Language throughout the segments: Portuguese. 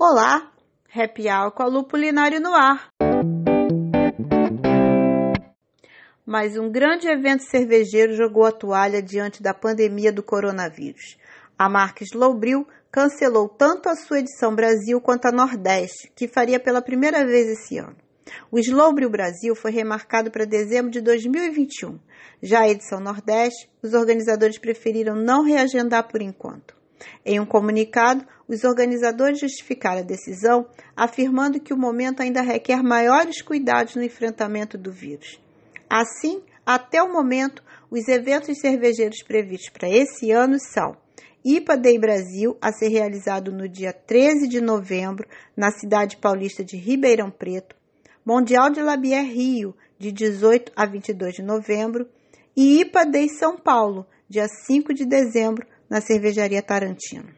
Olá, Happy Hour com a Lupulinário no ar. Mas um grande evento cervejeiro jogou a toalha diante da pandemia do coronavírus. A marca Slowbril cancelou tanto a sua edição Brasil quanto a Nordeste, que faria pela primeira vez esse ano. O Slowbril Brasil foi remarcado para dezembro de 2021. Já a edição Nordeste, os organizadores preferiram não reagendar por enquanto. Em um comunicado, os organizadores justificaram a decisão, afirmando que o momento ainda requer maiores cuidados no enfrentamento do vírus. Assim, até o momento, os eventos cervejeiros previstos para esse ano são IPA Day Brasil, a ser realizado no dia 13 de novembro, na cidade paulista de Ribeirão Preto, Mundial de Labier Rio, de 18 a 22 de novembro, e IPA Day São Paulo, dia 5 de dezembro, na Cervejaria Tarantino.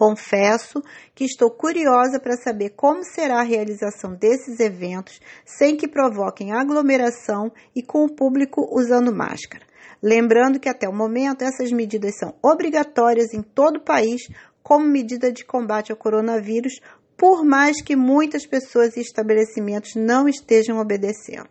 Confesso que estou curiosa para saber como será a realização desses eventos sem que provoquem aglomeração e com o público usando máscara. Lembrando que até o momento essas medidas são obrigatórias em todo o país como medida de combate ao coronavírus, por mais que muitas pessoas e estabelecimentos não estejam obedecendo.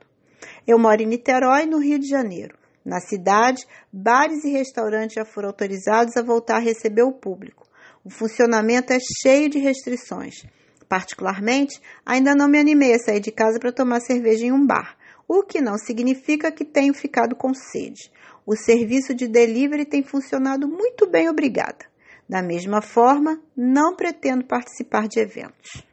Eu moro em Niterói, no Rio de Janeiro. Na cidade, bares e restaurantes já foram autorizados a voltar a receber o público. O funcionamento é cheio de restrições. Particularmente, ainda não me animei a sair de casa para tomar cerveja em um bar, o que não significa que tenho ficado com sede. O serviço de delivery tem funcionado muito bem, obrigada. Da mesma forma, não pretendo participar de eventos.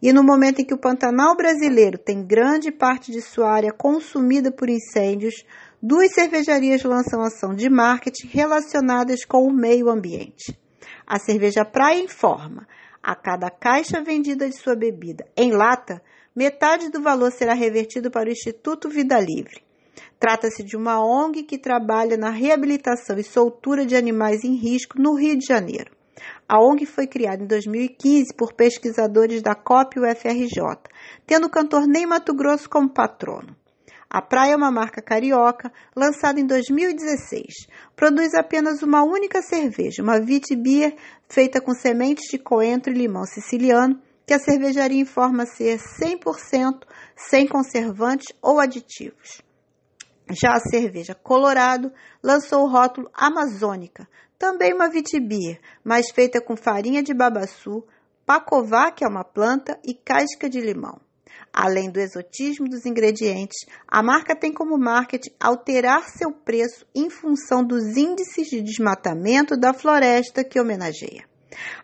E no momento em que o Pantanal brasileiro tem grande parte de sua área consumida por incêndios, duas cervejarias lançam ação de marketing relacionadas com o meio ambiente. A Cerveja Praia informa: a cada caixa vendida de sua bebida em lata, metade do valor será revertido para o Instituto Vida Livre. Trata-se de uma ONG que trabalha na reabilitação e soltura de animais em risco no Rio de Janeiro. A ONG foi criada em 2015 por pesquisadores da COP UFRJ, tendo o cantor Ney Mato Grosso como patrono. A Praia é uma marca carioca, lançada em 2016. Produz apenas uma única cerveja, uma Beer feita com sementes de coentro e limão siciliano, que a cervejaria informa ser 100% sem conservantes ou aditivos. Já a cerveja Colorado lançou o rótulo Amazônica, também uma vitibia, mas feita com farinha de babaçu, pacová, que é uma planta, e casca de limão. Além do exotismo dos ingredientes, a marca tem como marketing alterar seu preço em função dos índices de desmatamento da floresta que homenageia.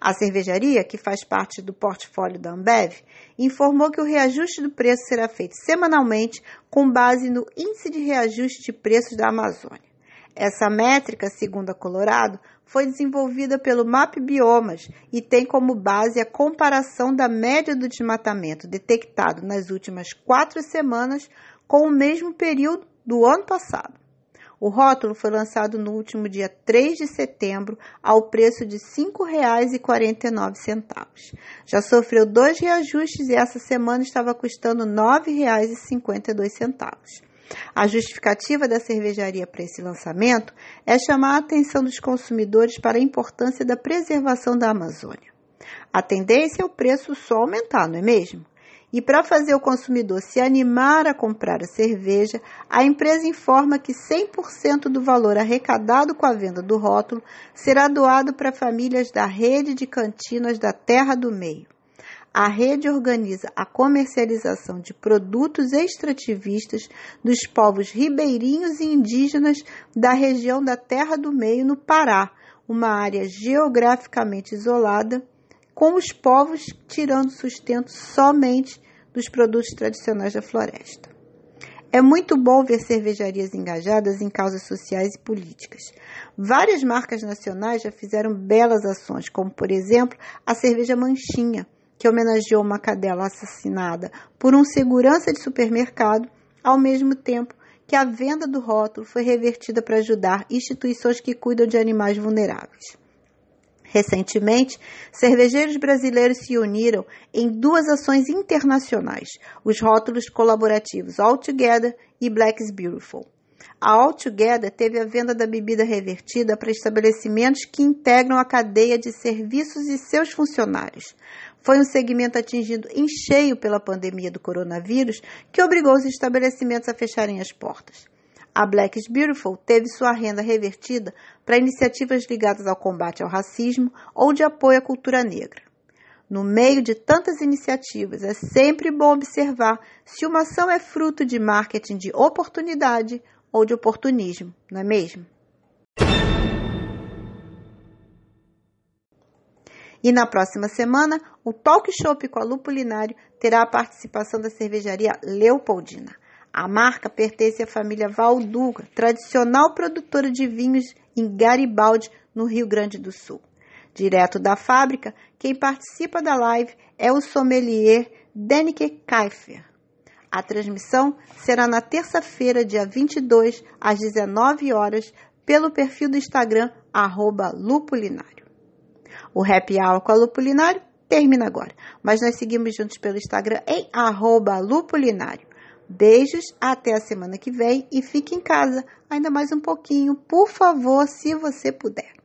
A cervejaria, que faz parte do portfólio da Ambev, informou que o reajuste do preço será feito semanalmente com base no Índice de Reajuste de Preços da Amazônia. Essa métrica, segundo a Colorado, foi desenvolvida pelo MAP Biomas e tem como base a comparação da média do desmatamento detectado nas últimas quatro semanas com o mesmo período do ano passado. O rótulo foi lançado no último dia 3 de setembro ao preço de R$ 5,49. Já sofreu dois reajustes e essa semana estava custando R$ 9,52. A justificativa da cervejaria para esse lançamento é chamar a atenção dos consumidores para a importância da preservação da Amazônia. A tendência é o preço só aumentar, não é mesmo? E para fazer o consumidor se animar a comprar a cerveja, a empresa informa que 100% do valor arrecadado com a venda do rótulo será doado para famílias da rede de cantinas da Terra do Meio. A rede organiza a comercialização de produtos extrativistas dos povos ribeirinhos e indígenas da região da Terra do Meio, no Pará, uma área geograficamente isolada, com os povos tirando sustento somente dos produtos tradicionais da floresta. É muito bom ver cervejarias engajadas em causas sociais e políticas. Várias marcas nacionais já fizeram belas ações, como, por exemplo, a cerveja Manchinha que homenageou uma cadela assassinada por um segurança de supermercado, ao mesmo tempo que a venda do rótulo foi revertida para ajudar instituições que cuidam de animais vulneráveis. Recentemente, cervejeiros brasileiros se uniram em duas ações internacionais, os rótulos colaborativos All Together e Black is Beautiful. A All Together teve a venda da bebida revertida para estabelecimentos que integram a cadeia de serviços e seus funcionários. Foi um segmento atingido em cheio pela pandemia do coronavírus que obrigou os estabelecimentos a fecharem as portas. A Black is Beautiful teve sua renda revertida para iniciativas ligadas ao combate ao racismo ou de apoio à cultura negra. No meio de tantas iniciativas, é sempre bom observar se uma ação é fruto de marketing de oportunidade ou de oportunismo, não é mesmo? E na próxima semana, o Talk Shop com a Lupulinário terá a participação da cervejaria Leopoldina. A marca pertence à família Valduga, tradicional produtora de vinhos em Garibaldi, no Rio Grande do Sul. Direto da fábrica, quem participa da live é o sommelier Denike Kaifer. A transmissão será na terça-feira, dia 22, às 19 horas, pelo perfil do Instagram, Lupulinário. O Happy Hour com a Lupulinário termina agora, mas nós seguimos juntos pelo Instagram em arroba Lupulinário. Beijos, até a semana que vem e fique em casa ainda mais um pouquinho, por favor, se você puder.